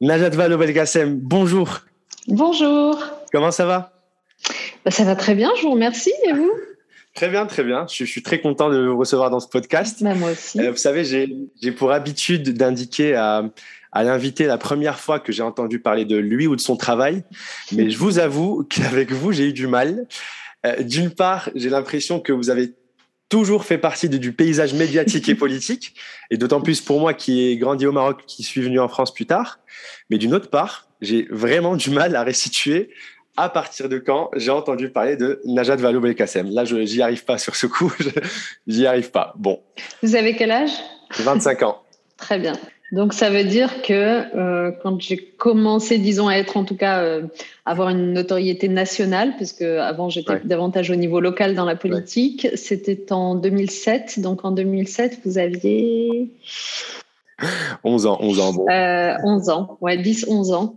Najat Vallaud-Belkacem, bonjour. Bonjour. Comment ça va? Bah, Ça va très bien, je vous remercie. Et vous? Très bien, très bien. Je, suis très content de vous recevoir dans ce podcast. Bah, moi aussi. Euh, vous savez, j'ai pour habitude d'indiquer à, à l'invité la première fois que j'ai entendu parler de lui ou de son travail, mais je vous avoue qu'avec vous, j'ai eu du mal. Euh, d'une part, j'ai l'impression que vous avez toujours fait partie du paysage médiatique et politique, et d'autant plus pour moi qui ai grandi au Maroc, qui suis venu en France plus tard. Mais d'une autre part, j'ai vraiment du mal à restituer à partir de quand j'ai entendu parler de Najat Vallaud Belkacem. Là, je n'y arrive pas sur ce coup, j'y arrive pas. Bon. Vous avez quel âge? 25 ans. Très bien. Donc ça veut dire que euh, quand j'ai commencé, disons, à être en tout cas euh, avoir une notoriété nationale, puisque avant j'étais davantage au niveau local dans la politique, c'était en 2007. Donc en 2007, vous aviez 11 ans, 11 ans, bon. Euh, 11 ans, ouais, 10, 11 ans.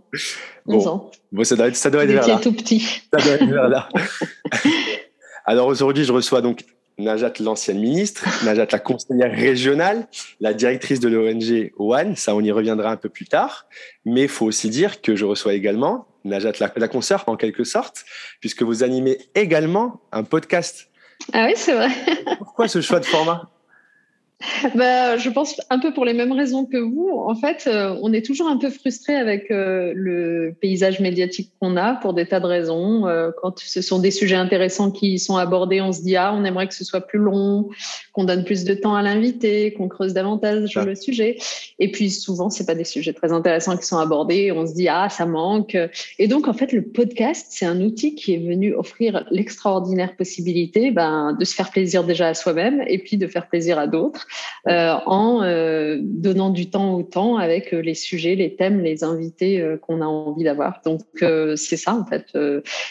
11 ans. Bon, ça doit être, ça doit être vers là. tout petit. Ça doit être vers là. Alors aujourd'hui, je reçois donc Najat, l'ancienne ministre, Najat, la conseillère régionale, la directrice de l'ONG One, ça on y reviendra un peu plus tard, mais il faut aussi dire que je reçois également Najat, la, la consoeur en quelque sorte, puisque vous animez également un podcast. Ah oui, c'est vrai. Pourquoi ce choix de format? bah, je pense un peu pour les mêmes raisons que vous. En fait, euh, on est toujours un peu frustré avec euh, le paysage médiatique qu'on a pour des tas de raisons. Euh, quand ce sont des sujets intéressants qui sont abordés, on se dit ah, on aimerait que ce soit plus long, qu'on donne plus de temps à l'invité, qu'on creuse davantage sur le sujet. Et puis souvent, c'est pas des sujets très intéressants qui sont abordés. On se dit ah, ça manque. Et donc en fait, le podcast, c'est un outil qui est venu offrir l'extraordinaire possibilité ben, de se faire plaisir déjà à soi-même et puis de faire plaisir à d'autres. Euh, en euh, donnant du temps au temps avec euh, les sujets, les thèmes, les invités qu'on a envie d'avoir. Donc c'est ça en fait.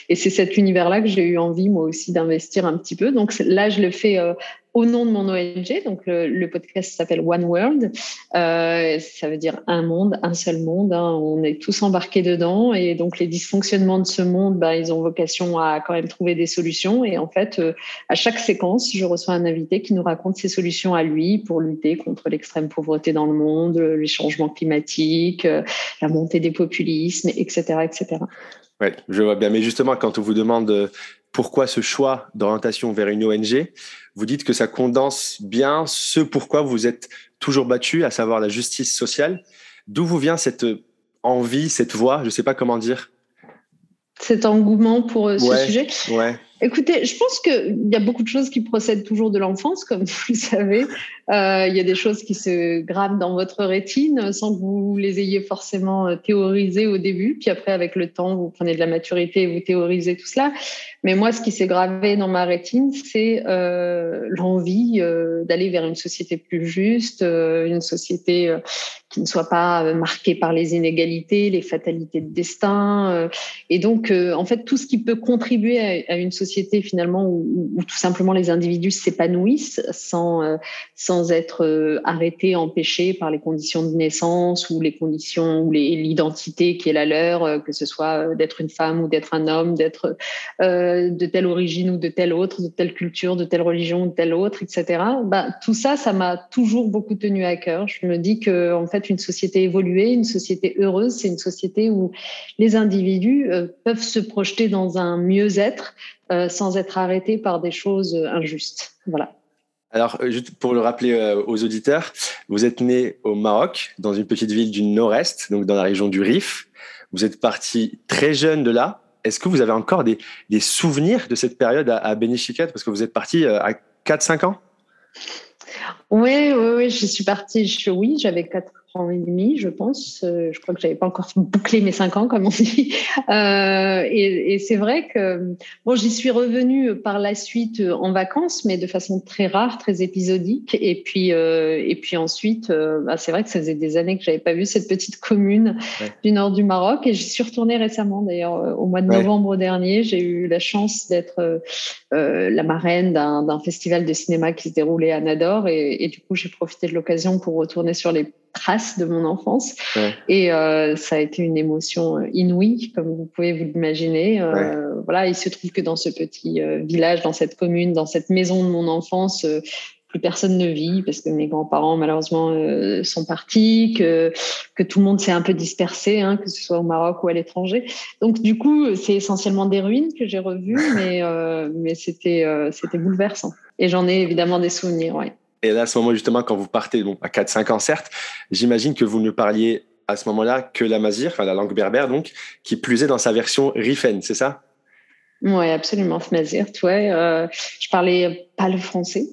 et c'est cet univers-là que j'ai eu envie moi aussi d'investir un petit peu. Donc là, je le fais au nom de mon ONG. Donc, le, podcast s'appelle One World. Euh, ça veut dire un monde, un seul monde. Hein. On est tous embarqués dedans. Et donc, les dysfonctionnements de ce monde, bah, ils ont vocation à quand même trouver des solutions. Et en fait, euh, à chaque séquence, je reçois un invité qui nous raconte ses solutions à lui pour lutter contre l'extrême pauvreté dans le monde, les changements climatiques, euh, la montée des populismes, etc., etc. Ouais, je vois bien. Mais justement, quand on vous demande pourquoi ce choix d'orientation vers une ONG, vous dites que ça condense bien ce pourquoi vous êtes toujours battu, à savoir la justice sociale. D'où vous vient cette envie, cette voix, je ne sais pas comment dire Cet engouement pour euh, ce sujet? ouais. Écoutez, je pense qu'il y a beaucoup de choses qui procèdent toujours de l'enfance, comme vous le savez. Euh, il y a des choses qui se gravent dans votre rétine sans que vous les ayez forcément euh, théorisées au début. Puis après, avec le temps, vous prenez de la maturité et vous théorisez tout cela. Mais moi, ce qui s'est gravé dans ma rétine, c'est euh, l'envie d'aller vers une société plus juste, une société qui ne soit pas marquée par les inégalités, les fatalités de destin. et donc, en fait, tout ce qui peut contribuer à une société finalement où, tout simplement les individus s'épanouissent sans, sans être arrêtés, empêchés par les conditions de naissance ou les conditions ou l'identité qui est la leur, que ce soit d'être une femme ou d'être un homme, d'être de telle origine ou de telle autre, de telle culture, de telle religion de telle autre, etc. Bah, tout ça, ça m'a toujours beaucoup tenu à cœur. Je me dis que en fait, une société évoluée, une société heureuse, c'est une société où les individus euh, peuvent se projeter dans un mieux-être euh, sans être arrêtés par des choses injustes. Voilà. Alors, euh, juste pour le rappeler aux auditeurs, vous êtes né au Maroc, dans une petite ville du nord-est, donc dans la région du Rif. Vous êtes parti très jeune de là est-ce que vous avez encore des, souvenirs de cette période à, à Parce que vous êtes parti euh, à 4-5 ans? Oui, oui, oui, je suis partie, oui, j'avais 4 ans et demi, je pense. Euh, je crois que j'avais pas encore bouclé mes cinq ans, comme on dit. Euh, et, et c'est vrai que bon, j'y suis revenue par la suite euh, en vacances, mais de façon très rare, très épisodique. Et puis, euh, et puis ensuite, euh, bah, c'est vrai que ça faisait des années que j'avais pas vu cette petite commune du nord du Maroc. Et j'y suis retournée récemment, d'ailleurs, au mois de novembre dernier. J'ai eu la chance d'être la marraine d'un festival de cinéma qui se déroulait à Nador, et, et du coup, j'ai profité de l'occasion pour retourner sur les traces de mon enfance. Et euh, ça a été une émotion euh, inouïe, comme vous pouvez vous l'imaginer. Euh, voilà, il se trouve que dans ce petit village, dans cette commune, dans cette maison de mon enfance, plus personne ne vit parce que mes grands-parents malheureusement euh, sont partis, que que tout le monde s'est un peu dispersé, hein, que ce soit au Maroc ou à l'étranger. Donc du coup, c'est essentiellement des ruines que j'ai revues, mais euh, mais c'était euh, c'était bouleversant. Et j'en ai évidemment des souvenirs, ouais. Et là, à ce moment justement, quand vous partez, bon, à 4-5 ans certes, j'imagine que vous ne parliez à ce moment-là que la mazir, enfin la langue berbère donc, qui plus est dans sa version rifen, c'est ça? Oui, absolument, mazir. Ouais, euh, je parlais pas le français.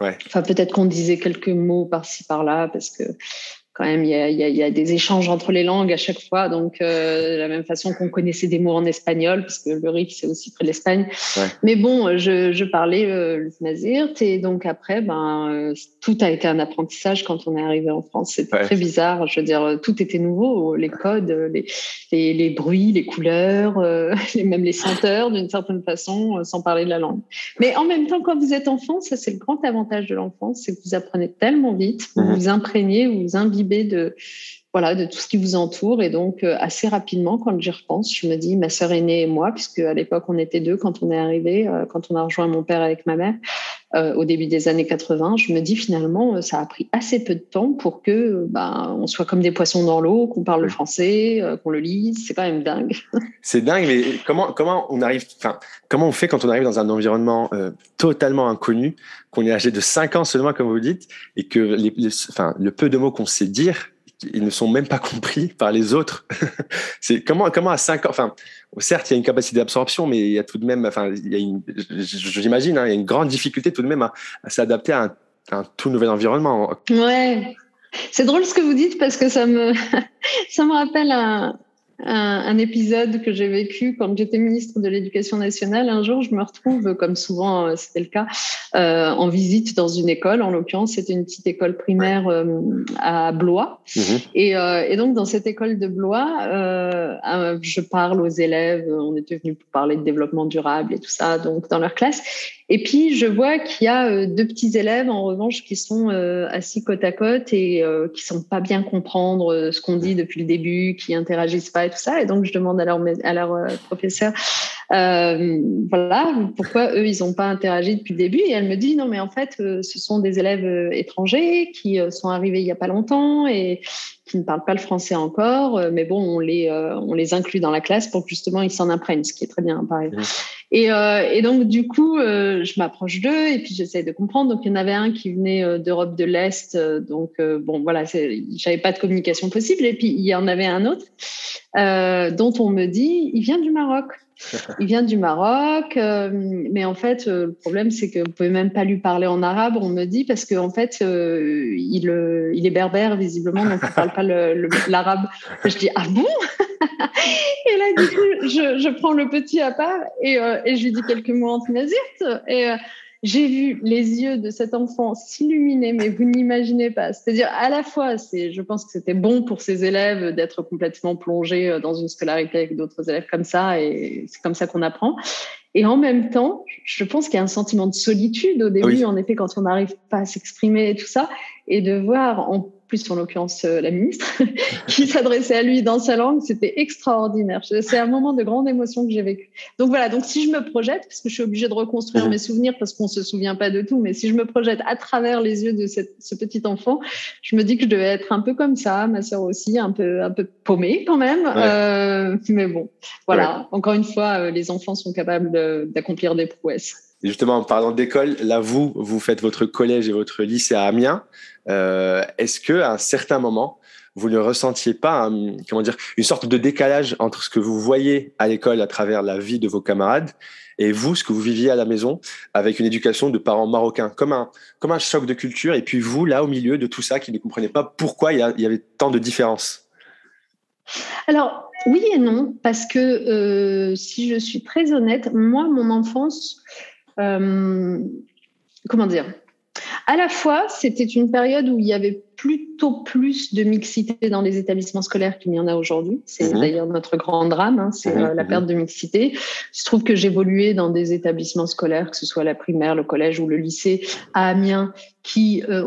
Ouais. Enfin, peut-être qu'on disait quelques mots par-ci par-là parce que quand même, il y a, y, a, y a, des échanges entre les langues à chaque fois. Donc, euh, de la même façon qu'on connaissait des mots en espagnol, parce que le RIF, c'est aussi près de l'Espagne. Ouais. Mais bon, je, je parlais euh, le Nazir. Et donc, après, ben, euh, tout a été un apprentissage quand on est arrivé en France. C'était ouais. très bizarre. Je veux dire, tout était nouveau. Les codes, les, les, les bruits, les couleurs, euh, même les senteurs, d'une certaine façon, sans parler de la langue. Mais en même temps, quand vous êtes enfant, ça, c'est le grand avantage de l'enfance, c'est que vous apprenez tellement vite, vous mmh. vous imprégnez, vous vous imbibez de voilà de tout ce qui vous entoure. Et donc euh, assez rapidement quand j'y repense je me dis ma sœur aînée et moi puisque à l'époque on était deux quand on est arrivé euh, quand on a rejoint mon père avec ma mère euh, au début des années 80 je me dis finalement ça a pris assez peu de temps pour que ben on soit comme des poissons dans l'eau qu'on parle le français qu'on le lise. C'est quand même dingue. C'est dingue mais comment comment on arrive enfin comment on fait quand on arrive dans un environnement totalement inconnu qu'on est âgé de 5 ans seulement comme vous dites et que les, les enfin le peu de mots qu'on sait dire ils ne sont même pas compris par les autres. c'est comment, comment à 5 ans, enfin, certes, il y a une capacité d'absorption, mais il y a tout de même, enfin, j'imagine, hein, il y a une grande difficulté tout de même à, s'adapter à un, tout nouvel environnement. Ouais. C'est drôle ce que vous dites parce que ça me, ça me rappelle un, un, un, épisode que j'ai vécu quand j'étais ministre de l'Éducation nationale. Un jour, je me retrouve, comme souvent euh, c'était le cas, euh, en visite dans une école. En l'occurrence, c'était une petite école primaire euh, à Blois. Mmh. Et, euh, et, donc, dans cette école de Blois, je parle aux élèves. On était venus pour parler de développement durable et tout ça, donc dans leur classe. Et puis, je vois qu'il y a euh, deux petits élèves, en revanche, qui sont euh, assis côte à côte et euh, qui sont pas bien comprendre ce qu'on dit depuis le début, qui interagissent pas et tout ça. Et donc, je demande à à leur professeur, euh, voilà, pourquoi eux, ils n'ont pas interagi depuis le début? Et elle me dit, non, mais en fait, ce sont des élèves étrangers qui sont arrivés il y a pas longtemps et qui ne parlent pas le français encore, mais bon, on les, on les inclut dans la classe pour que justement ils s'en apprennent, ce qui est très bien, pareil. Mmh. Et, euh, et, donc, du coup, euh, je m'approche d'eux et puis j'essaie de comprendre. Donc, il y en avait un qui venait euh, d'Europe de l'Est. Euh, donc, euh, bon, voilà, j'avais pas de communication possible. Et puis, il y en avait un autre dont on me dit, il vient du Maroc. Il vient du Maroc, euh, mais en fait, euh, le problème, c'est que vous pouvez même pas lui parler en arabe, on me dit, parce qu'en en fait, euh, il, il, est berbère, visiblement, donc il parle pas l'arabe. Je dis, ah bon? Et là, du coup, je, je, prends le petit à part et, et, je lui dis quelques mots en tnazit. Et j'ai vu les yeux de cet enfant s'illuminer, mais vous n'imaginez pas. C'est-à-dire, à la fois, c'est, je pense que c'était bon pour ces élèves d'être complètement plongés euh, dans une scolarité avec d'autres élèves comme ça, et c'est comme ça qu'on apprend. Et en même temps, je pense qu'il y a un sentiment de solitude au début, oui. en effet, quand on n'arrive pas à s'exprimer et tout ça, et de voir en plus en l'occurrence euh, la ministre, qui s'adressait à lui dans sa langue, c'était extraordinaire. C'est un moment de grande émotion que j'ai vécu. Donc voilà, donc si je me projette, parce que je suis obligée de reconstruire mmh. mes souvenirs parce qu'on se souvient pas de tout, mais si je me projette à travers les yeux de cette, ce petit enfant, je me dis que je devais être un peu comme ça, ma sœur aussi, un peu un peu paumée quand même. Ouais. Euh, mais bon, voilà. Ouais. Encore une fois, euh, les enfants sont capables d'accomplir des prouesses. Justement, en parlant d'école, là, vous, vous faites votre collège et votre lycée à Amiens. Euh, Est-ce que à un certain moment, vous ne ressentiez pas, comment dire, une sorte de décalage entre ce que vous voyez à l'école à travers la vie de vos camarades et vous, ce que vous viviez à la maison avec une éducation de parents marocains, comme un, comme un choc de culture, et puis vous, là, au milieu de tout ça, qui ne comprenez pas pourquoi il y, avait tant de différences? Alors, oui et non, parce que euh, si je suis très honnête, moi, mon enfance, comment dire? À la fois, c'était une période où il y avait plutôt plus de mixité dans les établissements scolaires qu'il n'y en a aujourd'hui. C'est mmh. d'ailleurs notre grand drame, hein, c'est mmh. euh, la perte de mixité. Il se trouve que j'évoluais dans des établissements scolaires, que ce soit la primaire, le collège ou le lycée à Amiens, qui euh,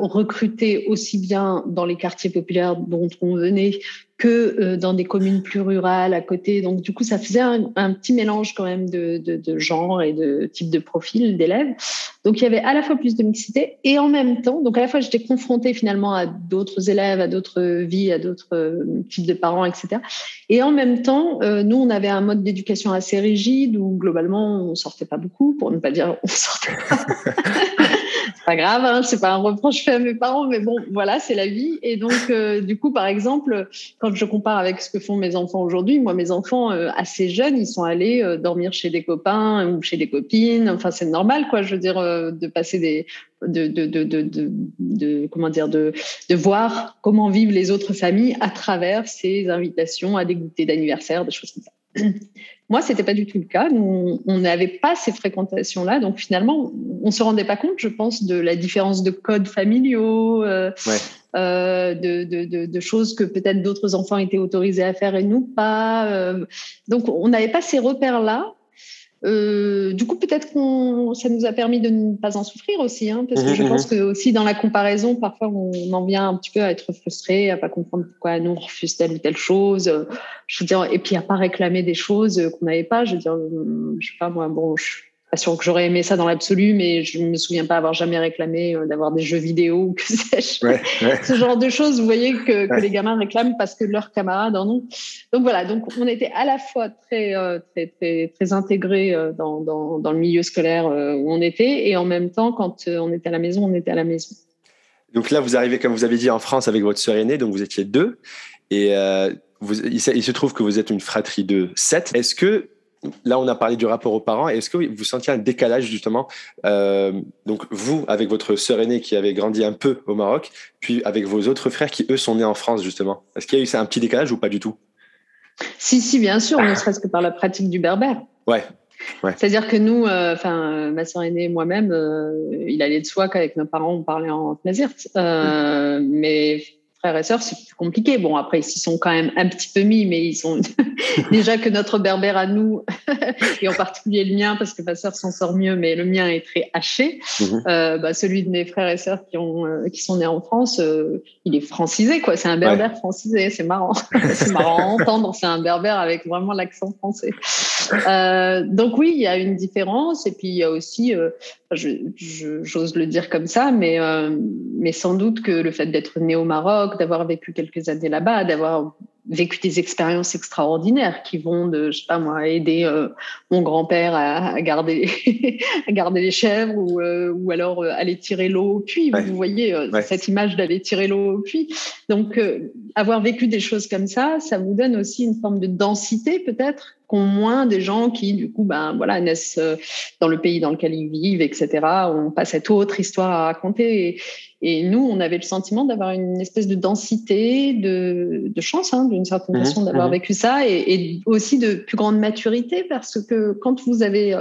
aussi bien dans les quartiers populaires dont on venait que euh, dans des communes plus rurales à côté. Donc, du coup, ça faisait un, un petit mélange quand même de, de, de genre et de type de profil d'élèves. Donc, il y avait à la fois plus de mixité et en même temps, donc à la fois, j'étais confrontée finalement à d'autres élèves, à d'autres vies, à d'autres euh, types de parents, etc. Et en même temps, euh, nous, on avait un mode d'éducation assez rigide où globalement, on sortait pas beaucoup, pour ne pas dire on sortait pas. c'est pas grave, hein, c'est pas un reproche fait à mes parents, mais bon, voilà, c'est la vie. Et donc, euh, du coup, par exemple, quand je compare avec ce que font mes enfants aujourd'hui, moi, mes enfants euh, assez jeunes, ils sont allés euh, dormir chez des copains ou chez des copines. Enfin, c'est normal, quoi. Je veux dire, de passer des, de, de, de, de, comment dire, de, de voir comment vivent les autres familles à travers ces invitations à des goûters d'anniversaire, des choses comme ça. Moi, c'était pas du tout le cas. Nous, on n'avait pas ces fréquentations-là, donc finalement, on se rendait pas compte, je pense, de la différence de codes familiaux, euh, ouais. euh, de, de, de, de, choses que peut-être d'autres enfants étaient autorisés à faire et nous pas. Euh, donc, on n'avait pas ces repères-là. Euh, du coup, peut-être que ça nous a permis de ne pas en souffrir aussi, hein, parce que je pense que aussi dans la comparaison, parfois on en vient un petit peu à être frustré, à pas comprendre pourquoi nous on refuse telle ou telle chose. Je veux dire, et puis à pas réclamer des choses qu'on n'avait pas. Je veux dire, je sais pas moi, bon, je pas sûr que j'aurais aimé ça dans l'absolu, mais je me souviens pas avoir jamais réclamé euh, d'avoir des jeux vidéo ou que sais-je. Ouais, ouais. Ce genre de choses, vous voyez, que, que les gamins réclament parce que leurs camarades en ont. Donc voilà, donc on était à la fois très, euh, très, très, très intégrés euh, dans, dans, dans, le milieu scolaire où on était, et en même temps, quand on était à la maison, on était à la maison. Donc là, vous arrivez, comme vous avez dit, en France avec votre sœur aînée, donc vous étiez deux, et euh, vous, il se trouve que vous êtes une fratrie de sept. Est-ce que là, on a parlé du rapport aux parents. Est-ce que vous sentiez un décalage justement euh, Donc vous, avec votre sœur aînée qui avait grandi un peu au Maroc, puis avec vos autres frères qui eux sont nés en France justement? Est-ce qu'il y a eu un petit décalage ou pas du tout? Si, si, bien sûr, ne serait-ce que par la pratique du berbère. Ouais. Ouais. C'est-à-dire que nous, enfin, euh, ma sœur aînée et moi-même, euh, il allait de soi qu'avec nos parents, on parlait en tnazirt. Euh, mmh. Mais frères et sœurs, c'est plus compliqué. Bon, après, ils s'y sont quand même un petit peu mis, mais ils sont déjà que notre berbère à nous, et en particulier le mien, parce que ma sœur s'en sort mieux, mais le mien est très haché. Mmh. Euh, bah, celui de mes frères et sœurs qui, ont, euh, qui sont nés en France, euh, il est francisé, quoi. C'est un berbère ouais. francisé. C'est marrant. c'est marrant à entendre. C'est un berbère avec vraiment l'accent français. Donc oui, il y a une différence. Et puis il y a aussi, j'ose le dire comme ça, mais, mais sans doute que le fait d'être né au Maroc, d'avoir vécu quelques années là-bas, d'avoir vécu des expériences extraordinaires qui vont de, je sais pas moi, aider euh, mon grand-père à, à, garder à garder les chèvres ou, euh, ou alors euh, aller tirer l'eau au puits. Ouais. Vous voyez ouais. cette image d'aller tirer l'eau au puits. Donc, avoir vécu des choses comme ça, ça vous donne aussi une forme de densité peut-être qu'ont moins des gens qui, du coup, ben voilà, naissent dans le pays dans lequel ils vivent, etc. On pas cette autre histoire à raconter. Et, et nous, on avait le sentiment d'avoir une espèce de densité, de, de chance, hein, d'une certaine mmh, façon, d'avoir mmh. vécu ça, et, et, aussi de plus grande maturité, parce que quand vous avez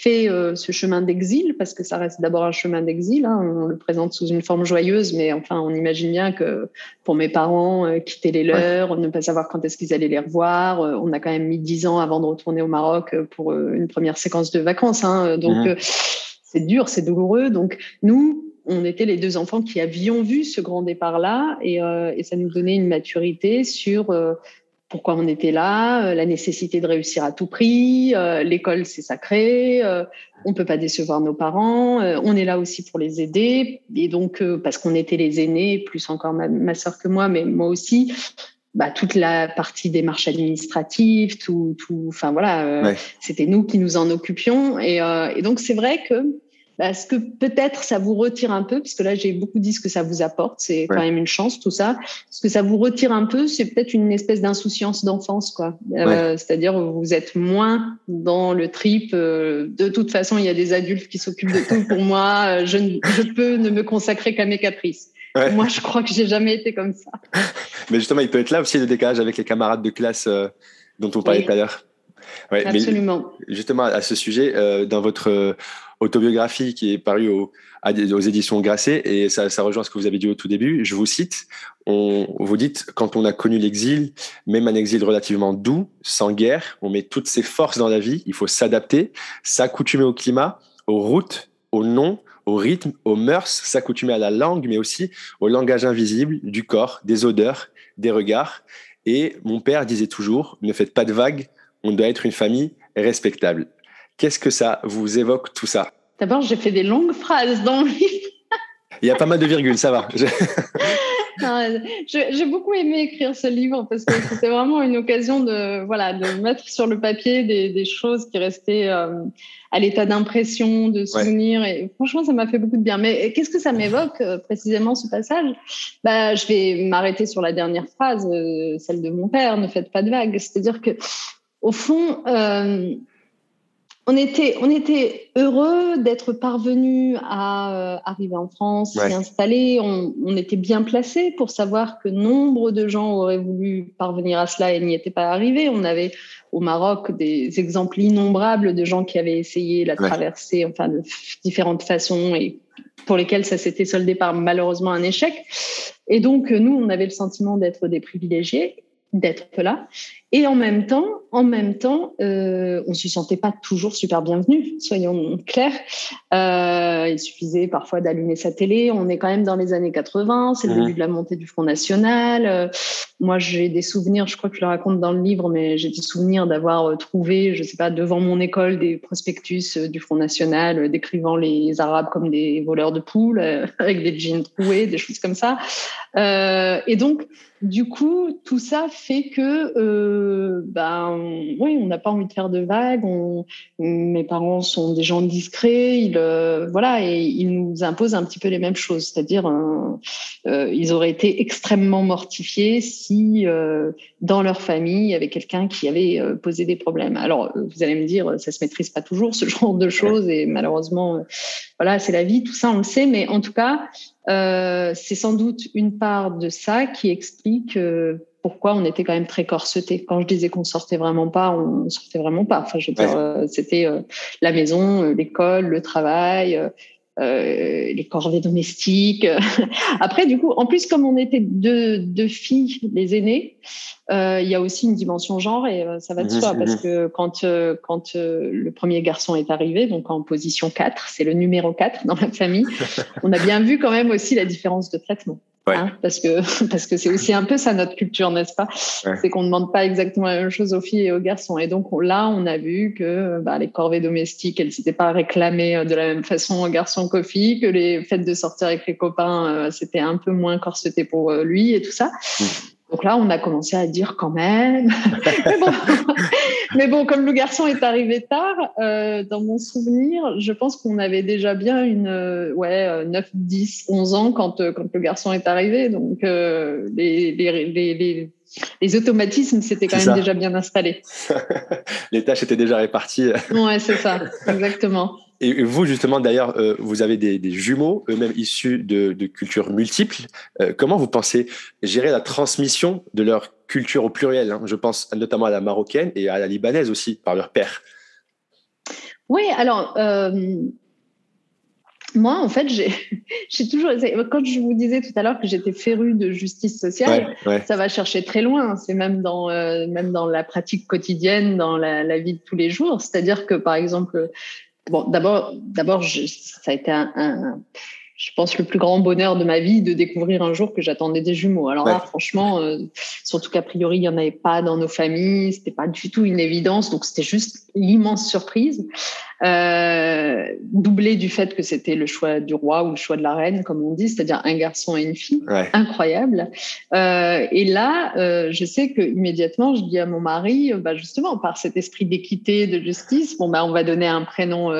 fait euh, ce chemin d'exil, parce que ça reste d'abord un chemin d'exil, hein, on le présente sous une forme joyeuse, mais enfin, on imagine bien que pour mes parents, euh, quitter les leurs, ouais. ne pas savoir quand est-ce qu'ils allaient les revoir, euh, on a quand même mis dix ans avant de retourner au Maroc pour une première séquence de vacances, hein, donc mmh. c'est dur, c'est douloureux. Donc nous, on était les deux enfants qui avions vu ce grand départ-là et, euh, et, ça nous donnait une maturité sur euh, pourquoi on était là, euh, la nécessité de réussir à tout prix, euh, l'école c'est sacré, on peut pas décevoir nos parents, on est là aussi pour les aider et donc parce qu'on était les aînés, plus encore ma, ma sœur que moi, mais moi aussi. Bah, toute la partie démarche administrative, tout, tout, enfin voilà, ouais. c'était nous qui nous en occupions et, et donc c'est vrai que est-ce que peut-être ça vous retire un peu, parce que là j'ai beaucoup dit ce que ça vous apporte, c'est quand même une chance tout ça. Ce que ça vous retire un peu, c'est peut-être une espèce d'insouciance d'enfance, quoi. Euh, ouais. Euh, C'est-à-dire vous êtes moins dans le trip. Euh, de toute façon, il y a des adultes qui s'occupent de tout pour moi. Je, je peux ne me consacrer qu'à mes caprices. Ouais. Moi, je crois que j'ai jamais été comme ça. Mais justement, il peut être là aussi le décalage avec les camarades de classe euh, dont on parlait oui. tout à l'heure. Ouais, Absolument. justement, à ce sujet, euh, dans votre autobiographie qui est parue au, aux éditions Grasset, et ça, ça, rejoint ce que vous avez dit au tout début. Je vous cite, on, vous dites, quand on a connu l'exil, même un exil relativement doux, sans guerre, on met toutes ses forces dans la vie, il faut s'adapter, s'accoutumer au climat, aux routes, aux noms, au rythme, aux mœurs, s'accoutumer à la langue, mais aussi au langage invisible du corps, des odeurs, des regards. Et mon père disait toujours, ne faites pas de vagues, on doit être une famille respectable. Qu'est-ce que ça vous évoque tout ça? D'abord, j'ai fait des longues phrases dans le livre. Il y a pas mal de virgules, ça va. J'ai beaucoup aimé écrire ce livre parce que c'était vraiment une occasion de, voilà, de mettre sur le papier des, des choses qui restaient euh, à l'état d'impression, de souvenir. Et franchement, ça m'a fait beaucoup de bien. Mais qu'est-ce que ça m'évoque euh, précisément ce passage? Bah, Je vais m'arrêter sur la dernière phrase, euh, celle de mon père, ne faites pas de vagues. C'est-à-dire que, au fond, on était, on était heureux d'être parvenu à euh, arriver en France, s'y installer. On, était bien placé pour savoir que nombre de gens auraient voulu parvenir à cela et n'y étaient pas arrivés. On avait au Maroc des exemples innombrables de gens qui avaient essayé la traversée, enfin de différentes façons et pour lesquels ça s'était soldé par malheureusement un échec. Et donc nous, on avait le sentiment d'être des privilégiés d'être là. Et en même temps, en même temps, euh, on se sentait pas toujours super bienvenu, soyons clairs. Euh, il suffisait parfois d'allumer sa télé. On est quand même dans les années 80, c'est le mmh. début de la montée du Front National. Euh, moi, j'ai des souvenirs, je crois que je le raconte dans le livre, mais j'ai des souvenirs d'avoir euh, trouvé, je sais pas, devant mon école des prospectus du Front National décrivant les Arabes comme des voleurs de poules, avec des jeans troués, des choses comme ça. et donc, du coup, tout ça fait que, euh, ben, oui, on n'a pas envie de faire de vagues. Mes parents sont des gens discrets, ils, euh, voilà, et ils nous imposent un petit peu les mêmes choses. C'est-à-dire, euh, euh ils auraient été extrêmement mortifiés euh, dans leur famille, il y avait quelqu'un qui avait euh, posé des problèmes. Alors, vous allez me dire, ça se maîtrise pas toujours ce genre de choses, et malheureusement, voilà, c'est la vie, tout ça, on le sait. Mais en tout cas, euh, c'est sans doute une part de ça qui explique euh, pourquoi on était quand même très corseté. Quand je disais qu'on sortait vraiment pas, on sortait vraiment pas. Enfin, je veux dire, euh, c'était la maison, l'école, le travail, euh, les corvées domestiques. Après, du coup, en plus, comme on était deux, deux filles, les aînées, euh, il y a aussi une dimension genre et euh, ça va de mhm, soi parce mhm. que quand, quand le premier garçon est arrivé, donc en position 4, c'est le numéro 4 dans la famille, on a bien vu quand même aussi la différence de traitement. Hein, parce que parce que c'est aussi un peu ça notre culture, n'est-ce pas? C'est qu'on ne demande pas exactement la même chose aux filles et aux garçons. Et donc là, on a vu que bah, les corvées domestiques, elles s'étaient pas réclamées euh, de la même façon aux garçons qu'aux filles, que les fêtes de sortir avec les copains, euh, c'était un peu moins corseté pour euh, lui et tout ça. Mmh. Donc là, on a commencé à dire quand même. mais, bon, comme le garçon est arrivé tard, euh, dans mon souvenir, je pense qu'on avait déjà bien une euh, ouais 9, 10, 11 ans quand euh, quand le garçon est arrivé. Donc les, les, les, les automatismes s'étaient quand même déjà bien installés. les tâches étaient déjà réparties. ouais, c'est ça, exactement. Et vous, justement, d'ailleurs, euh, vous avez des, des jumeaux, eux-mêmes issus de, de, cultures multiples. Euh, comment vous pensez gérer la transmission de leur culture au pluriel hein? Je pense notamment à la marocaine et à la libanaise aussi, par leur père. Oui, alors, euh, moi, en fait, j'ai toujours. Quand je vous disais tout à l'heure que j'étais férue de justice sociale, ça va chercher très loin. C'est même dans même dans la pratique quotidienne, dans la, la vie de tous les jours. C'est-à-dire que, par exemple, Bon, d'abord, d'abord, ça a été un, je pense, le plus grand bonheur de ma vie de découvrir un jour que j'attendais des jumeaux. Alors là, franchement, euh, surtout qu'a priori, il n'y en avait pas dans nos familles, c'était pas du tout une évidence, donc c'était juste l'immense surprise euh, doublé du fait que c'était le choix du roi ou le choix de la reine, comme on dit, c'est-à-dire un garçon et une fille, incroyable. Euh, et là, euh, je sais que immédiatement, je dis à mon mari, bah justement, par cet esprit d'équité, de justice, bon bah on va donner un prénom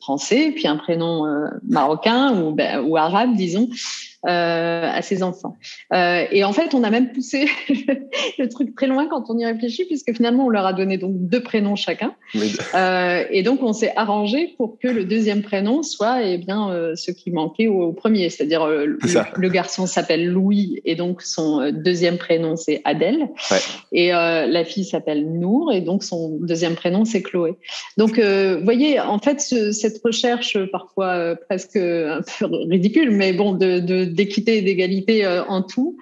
français, puis un prénom marocain ou, bah, ou arabe, disons. Euh, à ses enfants. Euh, et en fait, on a même poussé le truc très loin quand on y réfléchit, puisque finalement, on leur a donné donc deux prénoms chacun. Euh, et donc, on s'est arrangé pour que le deuxième prénom soit eh bien ce qui manquait au, premier, c'est-à-dire le, garçon s'appelle Louis et donc son deuxième prénom c'est Adèle, et la fille s'appelle Nour et donc son deuxième prénom c'est Chloé. Donc, vous voyez, en fait, cette recherche parfois presque un peu ridicule, mais bon, de d'équité et d'égalité en tout.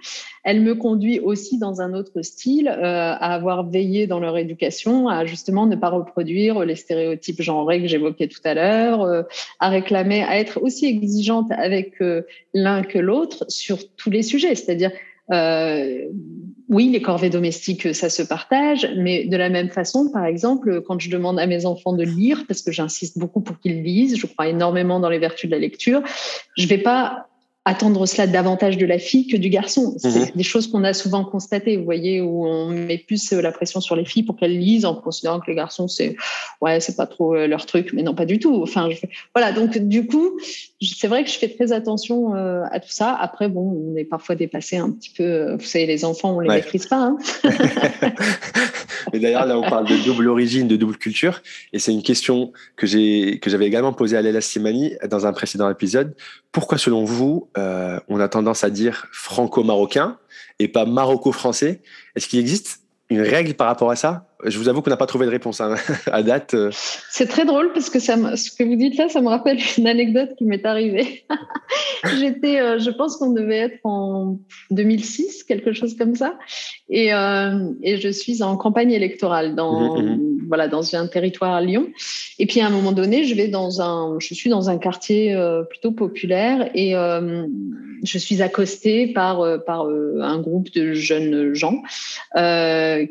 Elle me conduit aussi dans un autre style à avoir veillé dans leur éducation à justement ne pas reproduire les stéréotypes genrés que j'évoquais tout à l'heure, à réclamer, à être aussi exigeante avec l'un que l'autre sur tous les sujets, c'est-à-dire euh, oui, les corvées domestiques, ça se partage, mais de la même façon, par exemple, quand je demande à mes enfants de lire, parce que j'insiste beaucoup pour qu'ils lisent, je crois énormément dans les vertus de la lecture, je vais pas attendre cela davantage de la fille que du garçon. C'est mhm. des choses qu'on a souvent constatées, vous voyez, où on met plus euh, la pression sur les filles pour qu'elles lisent en considérant que les garçons, c'est ouais, c'est pas trop euh, leur truc, mais non, pas du tout. Enfin, voilà, donc du coup, c'est vrai que je fais très attention euh, à tout ça. Après, bon, on est parfois dépassé un petit peu. Vous savez, les enfants, on les maîtrise pas. Hein Et d'ailleurs, là, on parle de double origine, de double culture, et c'est une question que j'ai que j'avais également posée à Léla Simani dans un précédent épisode. Pourquoi, selon vous, euh, on a tendance à dire franco-marocain et pas maroco-français Est-ce qu'il existe une règle par rapport à ça? Je vous avoue qu'on n'a pas trouvé de réponse hein, à date. Euh. C'est très drôle parce que ça ce que vous dites là, ça me rappelle une anecdote qui m'est arrivée. J'étais, euh, je pense qu'on devait être en 2006, quelque chose comme ça, et, et je suis en campagne électorale dans mmh, mmh. Voilà dans un territoire à Lyon. Et puis à un moment donné, je vais dans un, je suis dans un quartier plutôt populaire et je suis accostée par par un groupe de jeunes gens euh,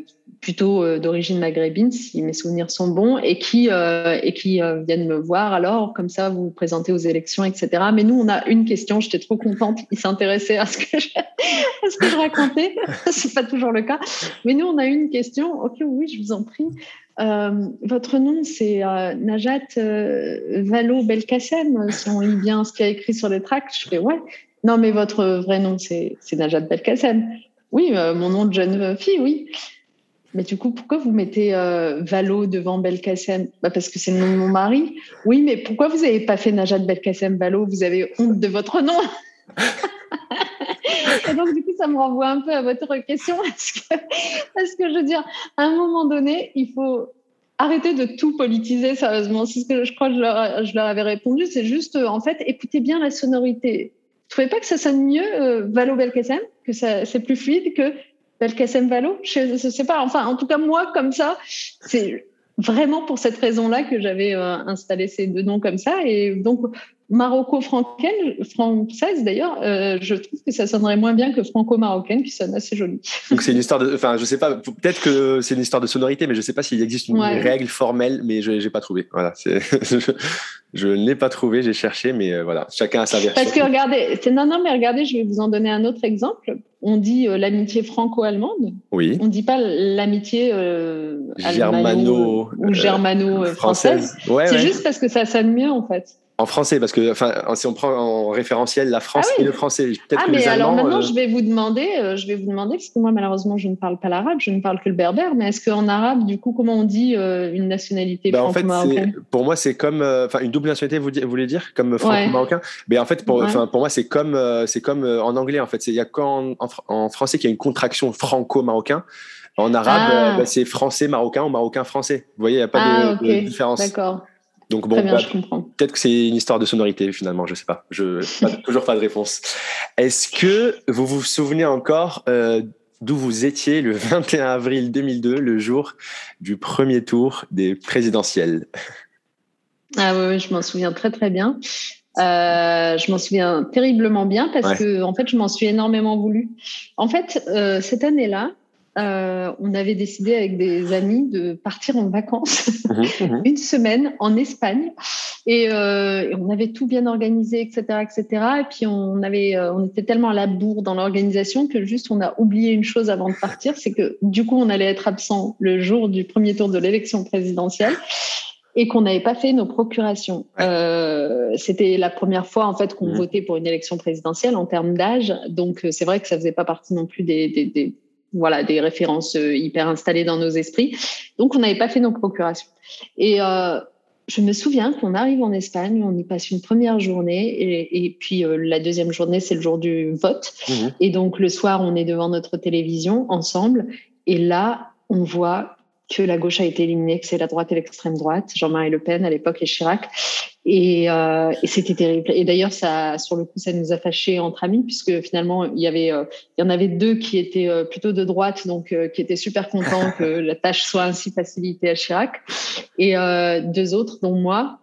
plutôt euh, d'origine maghrébine, si mes souvenirs sont bons, et qui, euh, et qui viennent me voir alors, comme ça, vous vous présentez aux élections, etc. Mais nous, on a une question, j'étais trop contente, ils s'intéressaient à, ce que je, à ce que racontais, c'est pas toujours le cas. Mais nous, on a une question, ok, oui, je vous en prie. votre nom, c'est Najat Valo Belkacem, si on lit bien ce qu'il y a écrit sur les tracts. Je fais, ouais. Non, mais votre vrai nom, c'est Najat Belkacem. Oui, euh, mon nom de jeune fille, oui. Mais du coup, pourquoi vous mettez euh, Valo devant Belkacem? Bah Parce que c'est le nom de mon mari. Oui, mais pourquoi vous n'avez pas fait Najat Belkacem Valo? Vous avez honte de votre nom Et donc, du coup, ça me renvoie un peu à votre question. Parce que, que je veux dire, à un moment donné, il faut arrêter de tout politiser, sérieusement. C'est ce que je crois que je leur, avais répondu. C'est juste, en fait, écoutez bien la sonorité. Vous trouvez pas que ça sonne mieux, euh, Valo Belkacem? Que c'est plus fluide que Belkacem Valo Je ne sais pas. Enfin, en tout cas, moi, comme ça, c'est vraiment pour cette raison-là que j'avais euh, installé ces deux noms comme ça. Et donc, maroco-française d'ailleurs, euh, je trouve que ça sonnerait moins bien que franco-marocaine qui sonne assez joli. Donc c'est une histoire de, enfin je sais pas, peut-être que c'est une histoire de sonorité, mais je sais pas s'il existe une règle formelle, mais je n'ai pas trouvé. Voilà, je, je n'ai pas trouvé, j'ai cherché, mais euh, voilà, chacun a sa version. Parce que regardez, non non, mais regardez, je vais vous en donner un autre exemple. On dit euh, l'amitié franco-allemande. Oui. On dit pas l'amitié germano ou germano-française. Ouais, c'est juste parce que ça sonne mieux en fait. En français, parce que enfin, si on prend en référentiel la France ah et le français, peut-être ah, mais alors maintenant, euh, je vais vous demander, euh, je vais vous demander, parce que moi malheureusement, je ne parle pas l'arabe, je ne parle que le berbère, mais est-ce qu'en arabe, du coup, comment on dit euh, une nationalité bah, en fait, Pour moi, c'est comme, enfin, une double nationalité, vous, voulez dire, comme franco-marocain? Mais en fait, pour, pour moi, c'est comme, c'est comme en anglais. En fait, il y a qu'en en, français qu'il y a une contraction franco-marocain. En arabe, ah. bah, c'est français-marocain ou marocain-français. Vous voyez, il n'y a pas de, de différence. D'accord. Donc bon, bah, peut-être que c'est une histoire de sonorité finalement, je sais pas. Je pas, toujours pas de réponse. Est-ce que vous vous souvenez encore euh, d'où vous étiez le 21 avril 2002, le jour du premier tour des présidentielles? Ah oui, je m'en souviens très très bien. Euh, je m'en souviens terriblement bien parce que en fait, je m'en suis énormément voulu. En fait, euh, cette année-là, euh, on avait décidé avec des amis de partir en vacances mhm, mhm. une semaine en Espagne euh, et, on avait tout bien organisé, etc., etc. Et puis on avait, euh, on était tellement à la bourre dans l'organisation que juste on a oublié une chose avant de partir, c'est que du coup on allait être absent le jour du premier tour de l'élection présidentielle et qu'on n'avait pas fait nos procurations. C'était la première fois en fait qu'on mhm. votait pour une élection présidentielle en termes d'âge, donc c'est vrai que ça faisait pas partie non plus des, des voilà, des références euh, hyper installées dans nos esprits. Donc, on n'avait pas fait nos procurations. Et euh, je me souviens qu'on arrive en Espagne, on y passe une première journée, et, puis euh, la deuxième journée, c'est le jour du vote. Mmh. Et donc, le soir, on est devant notre télévision ensemble, et là, on voit que la gauche a été éliminée, que c'est la droite et l'extrême droite, Jean-Marie Le Pen à l'époque et Chirac. Et, euh, et c'était terrible. Et d'ailleurs, ça, sur le coup, ça nous a fâchés entre amis, puisque finalement, il y avait, euh, il y en avait deux qui étaient euh, plutôt de droite, donc qui étaient super contents que la tâche soit ainsi facilitée à Chirac, et deux autres, dont moi,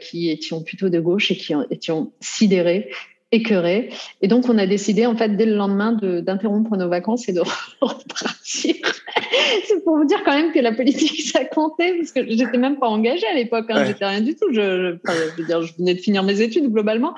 qui étions plutôt de gauche et qui étions sidérés écœurés. Et donc, on a décidé, en fait, dès le lendemain, d'interrompre nos vacances et de repartir. C'est pour vous dire quand même que la politique, ça comptait, parce que j'étais même pas engagée à l'époque. Hein, J'étais rien du tout. Je, je, veux dire, je venais de finir mes études globalement.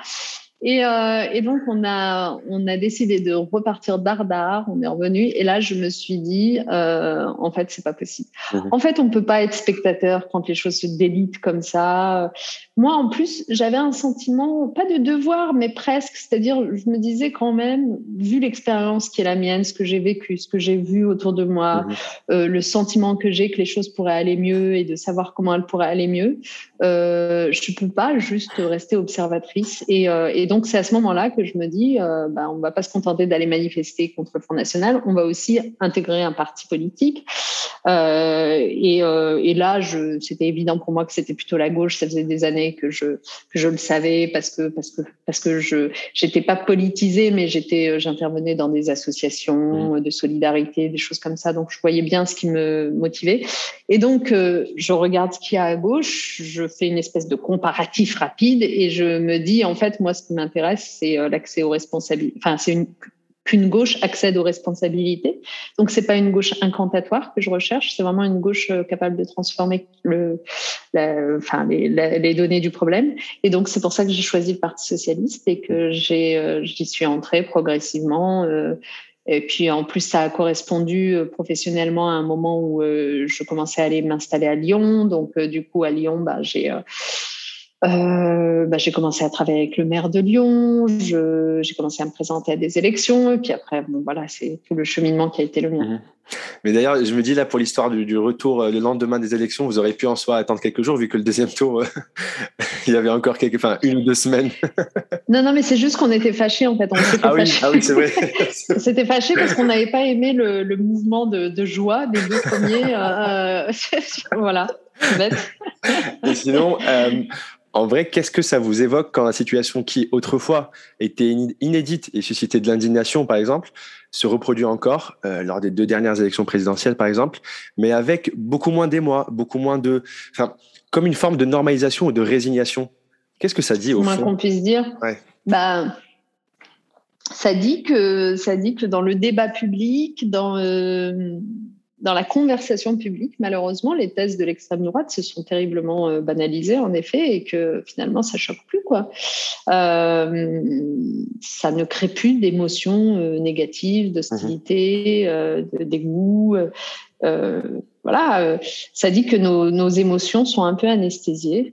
Et, euh, et, donc, on a, on a décidé de repartir d'Ardar. On est revenu. Et là, je me suis dit, euh, en fait, c'est pas possible. Mhm. En fait, on peut pas être spectateur quand les choses se délitent comme ça. Moi, en plus, j'avais un sentiment, pas de devoir, mais presque. C'est-à-dire, je me disais quand même, vu l'expérience qui est la mienne, ce que j'ai vécu, ce que j'ai vu autour de moi, mhm. euh, le sentiment que j'ai que les choses pourraient aller mieux et de savoir comment elles pourraient aller mieux, euh, je peux pas juste rester observatrice. Et, euh, et donc, c'est à ce moment-là que je me dis, bah, on ne va pas se contenter d'aller manifester contre le Front National, on va aussi intégrer un parti politique. Et, et, là, c'était évident pour moi que c'était plutôt la gauche. Ça faisait des années que je, que je le savais parce que, parce que, parce que je n'étais pas politisée, mais j'étais, j'intervenais dans des associations mmh. de solidarité, des choses comme ça. Donc, je voyais bien ce qui me motivait. Et donc, je regarde ce qu'il y a à gauche, je fais une espèce de comparatif rapide et je me dis, en fait, moi, ce qui m'a intéresse, c'est euh, l'accès aux responsabilités. Enfin, c'est une qu'une gauche accède aux responsabilités. Donc c'est pas une gauche incantatoire que je recherche, c'est vraiment une gauche euh, capable de transformer le, enfin les, les, données du problème. Et donc c'est pour ça que j'ai choisi le Parti socialiste et que j'ai euh, j'y suis entrée progressivement. et puis en plus ça a correspondu professionnellement à un moment où je commençais à aller m'installer à Lyon. Donc du coup à Lyon, bah, j'ai euh, bah, j'ai commencé à travailler avec le maire de Lyon, j'ai commencé à me présenter à des élections, et puis après, bon, voilà, c'est tout le cheminement qui a été le mien. Mhm. Mais d'ailleurs, je me dis là, pour l'histoire du, retour euh, le lendemain des élections, vous auriez pu en soi attendre quelques jours, vu que le deuxième tour, euh, il y avait encore quelques, enfin, une ou deux semaines. non, non, mais c'est juste qu'on était fâchés, en fait. On ah, oui, ah oui, c'est vrai. C'était fâchés parce qu'on n'avait pas aimé le, mouvement de, joie des deux premiers. voilà, bête. Et sinon, en vrai, qu'est-ce que ça vous évoque quand la situation qui autrefois était inédite et suscitait de l'indignation, par exemple, se reproduit encore euh, lors des deux dernières élections présidentielles, par exemple, mais avec beaucoup moins d'émoi, beaucoup moins de, enfin, comme une forme de normalisation ou de résignation? Qu'est-ce que ça dit au moins qu'on puisse dire. Bah, ça dit que ça dit que dans le débat public, dans euh, dans la conversation publique, malheureusement, les thèses de l'extrême droite se sont terriblement euh, banalisées, en effet, et que finalement, ça choque plus, quoi. Euh, ça ne crée plus d'émotions euh, négatives, d'hostilité, mmh. de dégoût. voilà, ça dit que nos, nos, émotions sont un peu anesthésiées.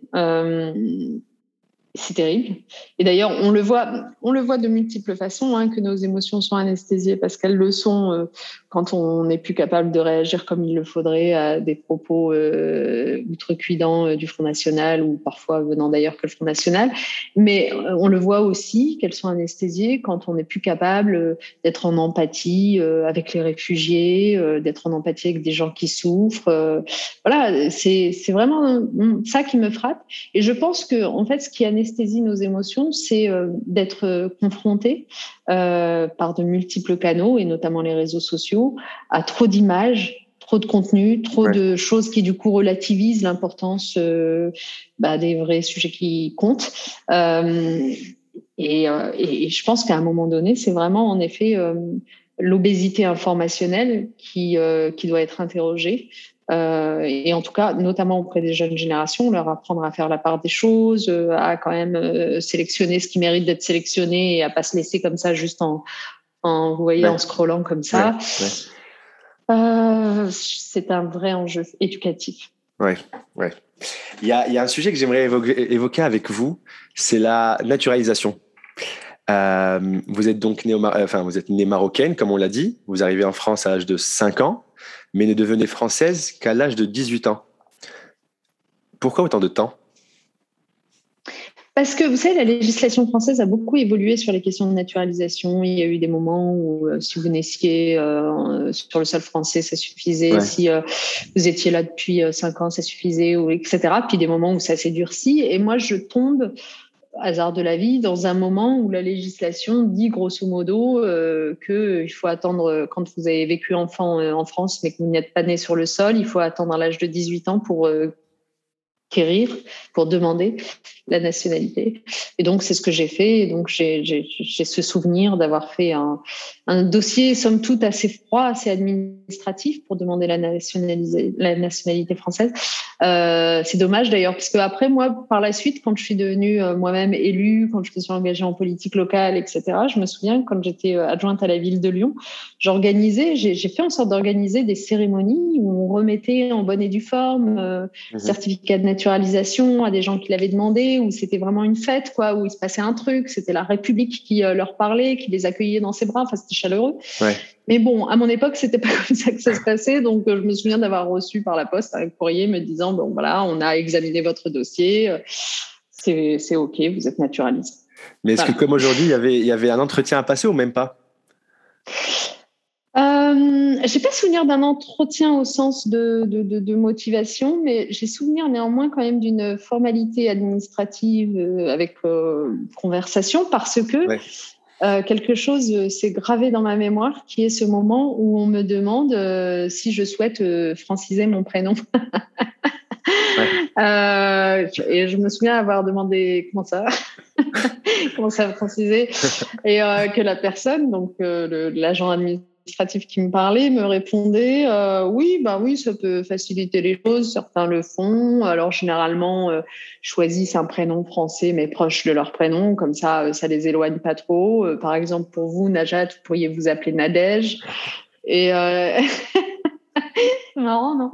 C'est terrible. Et d'ailleurs, on le voit, on le voit de multiples façons hein, que nos émotions sont anesthésiées parce qu'elles le sont euh, quand on n'est plus capable de réagir comme il le faudrait à des propos euh, outrecuidants euh, du Front National ou parfois venant d'ailleurs que le Front National. Mais euh, on le voit aussi qu'elles sont anesthésiées quand on n'est plus capable d'être en empathie avec les réfugiés, d'être en empathie avec des gens qui souffrent. voilà, c'est vraiment ça qui me frappe. Et je pense que en fait, ce qui anesthésie anesthésie nos émotions, c'est euh, d'être euh, confronté euh, par de multiples canaux, et notamment les réseaux sociaux, à trop d'images, trop de contenu, trop de choses qui du coup relativisent l'importance bah, des vrais sujets qui comptent. Et, et, je pense qu'à un moment donné, c'est vraiment en effet l'obésité informationnelle qui, qui doit être interrogée. Euh, et en tout cas, notamment auprès des jeunes générations, leur apprendre à faire la part des choses, euh, à quand même euh, sélectionner ce qui mérite d'être sélectionné et à pas se laisser comme ça juste en, en vous voyez, en scrollant comme ça. c'est un vrai enjeu éducatif. Ouais, ouais. Il y a, il y a un sujet que j'aimerais évoquer, avec vous, c'est la naturalisation. vous êtes donc né, enfin, vous êtes née marocaine, comme on l'a dit. Vous arrivez en France à l'âge de 5 ans mais ne devenait française qu'à l'âge de 18 ans. Pourquoi autant de temps? Parce que vous savez, la législation française a beaucoup évolué sur les questions de naturalisation. Il y a eu des moments où, euh, si vous naissiez euh, sur le sol français, ça suffisait. Si euh, vous étiez là depuis cinq ans, ça suffisait, ou etc. Puis des moments où ça s'est durci. Et moi, je tombe, hasard de la vie, dans un moment où la législation dit grosso modo euh, qu'il faut attendre, quand vous avez vécu enfant en France, mais que vous n'êtes pas né sur le sol, il faut attendre l'âge de 18 ans pour quérir, pour demander la nationalité. Et donc, c'est ce que j'ai fait. Et donc, j'ai ce souvenir d'avoir fait un, un, dossier, somme toute, assez froid, assez administratif pour demander la, la nationalité française. Euh, c'est dommage d'ailleurs, parce que après, moi, par la suite, quand je suis devenue euh, moi-même élue, quand je me suis engagée en politique locale, etc., je me souviens, quand j'étais euh, adjointe à la ville de Lyon, j'organisais, j'ai fait en sorte d'organiser des cérémonies où on remettait en bonne et due forme euh, mmh certificat de naturalisation à des gens qui l'avaient demandé où c'était vraiment une fête, quoi, où il se passait un truc. C'était la République qui euh, leur parlait, qui les accueillait dans ses bras. Enfin, c'était chaleureux. Mais bon, à mon époque, c'était pas comme ça que ça se passait. Donc, euh, je me souviens d'avoir reçu par la poste un courrier me disant bon, voilà, on a examiné votre dossier, euh, c'est ok, vous êtes naturalisé. Mais est-ce que comme aujourd'hui, il y avait, il y avait un entretien à passer ou même pas? Euh, j'ai pas souvenir d'un entretien au sens de, de, de, de motivation, mais j'ai souvenir néanmoins quand même d'une formalité administrative euh, avec euh, conversation parce que euh, quelque chose s'est gravé dans ma mémoire qui est ce moment où on me demande si je souhaite franciser mon prénom. et je me souviens avoir demandé comment ça, comment ça franciser, et que la personne, donc l'agent administratif administratif qui me parlait me répondait euh, oui, bah oui, ça peut faciliter les choses. Certains le font. Alors généralement euh, choisissent un prénom français mais proche de leur prénom, comme ça, euh, ça les éloigne pas trop. Par exemple, pour vous, Najat, vous pourriez vous appeler Nadège. Et marrant, non?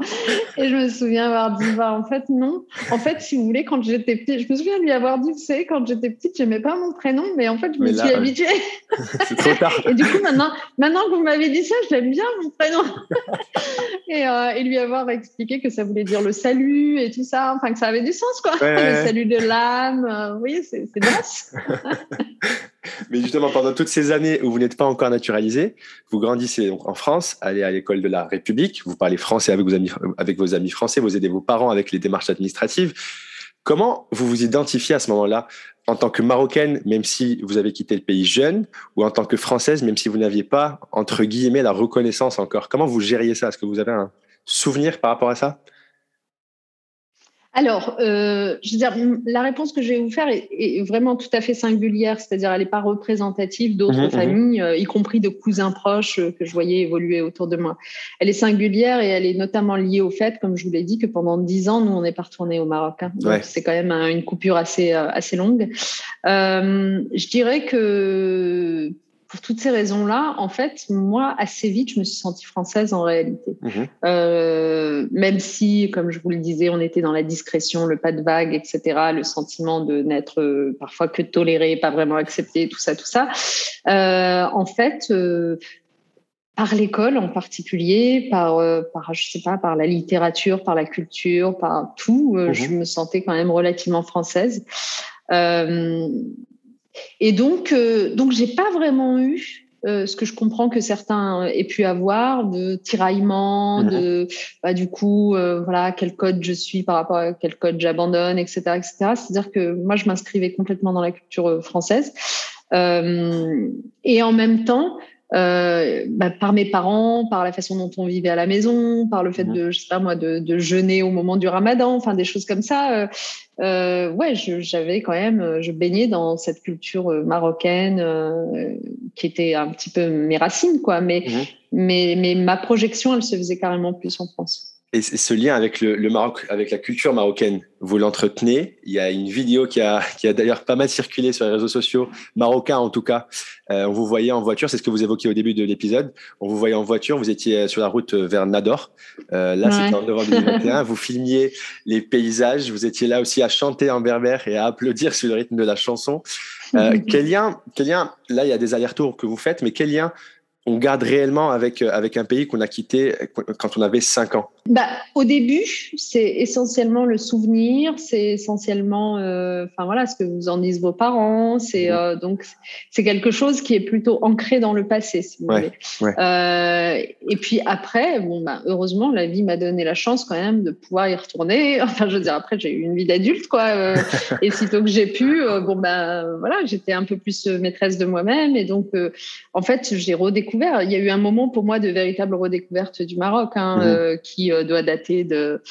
Et je me souviens avoir dit, bah, en fait, non. En fait, si vous voulez, quand j'étais petite, je me souviens lui avoir dit, vous savez, quand j'étais petite, j'aimais pas mon prénom, mais en fait, je me suis habituée. C'est trop tard. et du coup, maintenant, maintenant que vous m'avez dit ça, j'aime bien mon prénom. et, euh, et, lui avoir expliqué que ça voulait dire le salut et tout ça, enfin, que ça avait du sens, quoi. le salut de l'âme. Euh, voyez, c'est nice. Mais justement, pendant toutes ces années où vous n'êtes pas encore naturalisé, vous grandissez en France, allez à l'école de la République, vous parlez français avec vos amis, avec vos amis français, vous aidez vos parents avec les démarches administratives. Comment vous vous identifiez à ce moment-là en tant que marocaine, même si vous avez quitté le pays jeune, ou en tant que française, même si vous n'aviez pas, entre guillemets, la reconnaissance encore? Comment vous gériez ça? Est-ce que vous avez un souvenir par rapport à ça? Alors, euh, je veux dire, la réponse que je vais vous faire est, vraiment tout à fait singulière, c'est-à-dire elle n'est pas représentative d'autres mmh, mmh. familles, euh, y compris de cousins proches euh, que je voyais évoluer autour de moi. Elle est singulière et elle est notamment liée au fait, comme je vous l'ai dit, que pendant dix ans, nous, on n'est pas retourné au Maroc. Hein. Donc, c'est quand même une coupure assez, assez longue. je dirais que pour toutes ces raisons-là, en fait, moi, assez vite, je me suis sentie française en réalité. Mhm. Euh, même si, comme je vous le disais, on était dans la discrétion, le pas de vague, etc., le sentiment de n'être euh, parfois que toléré, pas vraiment accepté, tout ça, tout ça. Euh, en fait, euh, par l'école en particulier, par, euh, par, je sais pas, par la littérature, par la culture, par tout, mhm. je me sentais quand même relativement française. Euh, et donc, euh, donc j'ai pas vraiment eu euh, ce que je comprends que certains aient pu avoir de tiraillement, de bah, du coup, euh, voilà, quel code je suis par rapport à quel code j'abandonne, etc., etc. C'est-à-dire que moi, je m'inscrivais complètement dans la culture euh, française. Euh, et en même temps, euh, bah, par mes parents, par la façon dont on vivait à la maison, par le fait mhm. de, je sais pas moi, de, de, jeûner au moment du ramadan, enfin des choses comme ça. Euh, euh ouais, j'avais quand même, je baignais dans cette culture euh, marocaine euh, qui était un petit peu mes racines, quoi. Mais, mhm. mais, mais ma projection, elle se faisait carrément plus en France. Et ce lien avec le, le, Maroc, avec la culture marocaine, vous l'entretenez. Il y a une vidéo qui a, qui a d'ailleurs pas mal circulé sur les réseaux sociaux, marocains en tout cas. Euh, on vous voyait en voiture, c'est ce que vous évoquiez au début de l'épisode. On vous voyait en voiture, vous étiez sur la route vers Nador. Euh, là, c'était en novembre 2021. vous filmiez les paysages. Vous étiez là aussi à chanter en berbère et à applaudir sur le rythme de la chanson. Euh, quel lien, quel lien, là, il y a des allers-retours que vous faites, mais quel lien on garde réellement avec, euh, avec un pays qu'on a quitté quand on avait 5 ans? Bah, Au début, c'est essentiellement le souvenir, c'est essentiellement euh, enfin voilà, ce que vous en disent vos parents. C'est, mmh. euh, donc, c'est quelque chose qui est plutôt ancré dans le passé, si vous voulez. Euh, et puis après, bon, bah, heureusement, la vie m'a donné la chance quand même de pouvoir y retourner. Enfin, je veux dire, après, j'ai eu une vie d'adulte, quoi. Euh, et sitôt que j'ai pu, euh, bon, bah, voilà, j'étais un peu plus maîtresse de moi-même. Et donc, en fait, j'ai redécouvert. Il y a eu un moment pour moi de véritable redécouverte du Maroc, hein, mmh. qui doit dater de,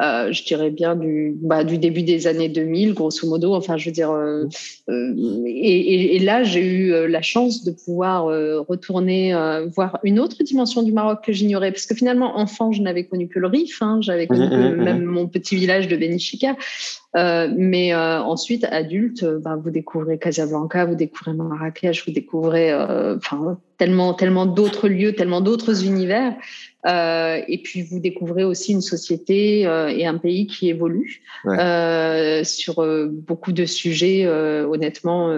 euh, je dirais bien du, bah, du début des années 2000, grosso modo. Enfin, je veux dire, euh, et, et, là, j'ai eu la chance de pouvoir retourner voir une autre dimension du Maroc que j'ignorais, parce que finalement, enfant, je n'avais connu que le Rif, hein, j'avais connu mmh, mmh, même mon petit village de Benichika. Euh, mais euh, ensuite, adulte, bah, vous découvrez Casablanca, vous découvrez Marrakech, vous découvrez enfin tellement, tellement d'autres lieux, tellement d'autres univers. Euh, et puis vous découvrez aussi une société euh, et un pays qui évolue euh, sur euh, beaucoup de sujets. Euh, honnêtement,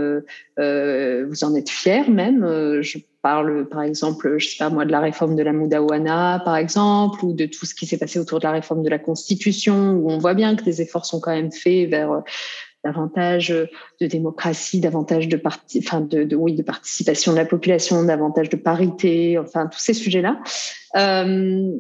vous en êtes fiers même. je parle par exemple, je sais pas moi, de la réforme de la Moudawana, par exemple, ou de tout ce qui s'est passé autour de la réforme de la Constitution, où on voit bien que des efforts sont quand même faits vers davantage de démocratie, davantage de, parti, enfin de, de, oui, de participation de la population, davantage de parité, enfin tous ces sujets-là. Euh,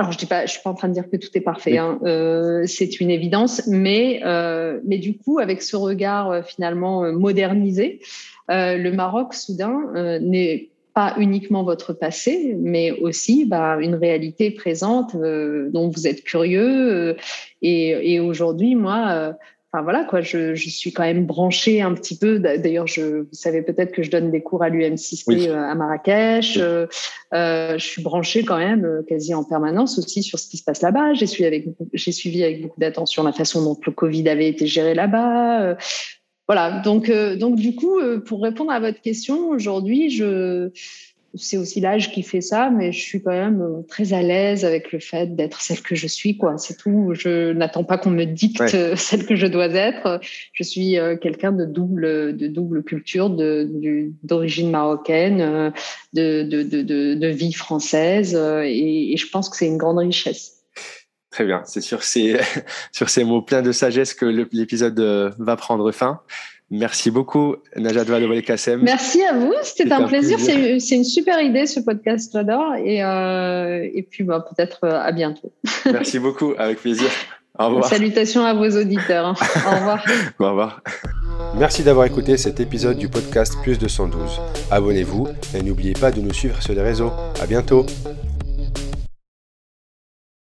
alors je dis pas, je suis pas en train de dire que tout est parfait, hein, euh, c'est une évidence, mais euh, mais du coup avec ce regard euh, finalement modernisé, le Maroc soudain n'est pas uniquement votre passé, mais aussi bah, une réalité présente dont vous êtes curieux. et, et aujourd'hui, moi, enfin voilà quoi, je, je, suis quand même branchée un petit peu. D'ailleurs, je, vous savez peut-être que je donne des cours à l'UM6P euh, à Marrakech. Euh, euh, je suis branchée quand même quasi en permanence aussi sur ce qui se passe là-bas. J'ai suivi avec j'ai suivi avec beaucoup d'attention la façon dont le Covid avait été géré là-bas. voilà. Donc donc du coup, pour répondre à votre question, aujourd'hui, je c'est aussi l'âge qui fait ça, mais je suis quand même euh, très à l'aise avec le fait d'être celle que je suis, quoi. C'est tout. Je n'attends pas qu'on me dicte celle que je dois être. Je suis euh, quelqu'un de double, de double culture, d'origine marocaine, euh, de, de, de, de, vie française, et, et je pense que c'est une grande richesse. Très bien. C'est sur ces, sur ces mots pleins de sagesse que l'épisode va prendre fin. Merci beaucoup, Najat Valouel Kassem. Merci à vous, c'était un, plaisir. C'est une super idée ce podcast, j'adore. Et, euh, et puis bah, peut-être euh, à bientôt. Merci beaucoup, avec plaisir. Au revoir. Salutations à vos auditeurs. Au revoir. Au revoir. Merci d'avoir écouté cet épisode du podcast Plus de 112. Abonnez-vous et n'oubliez pas de nous suivre sur les réseaux. À bientôt.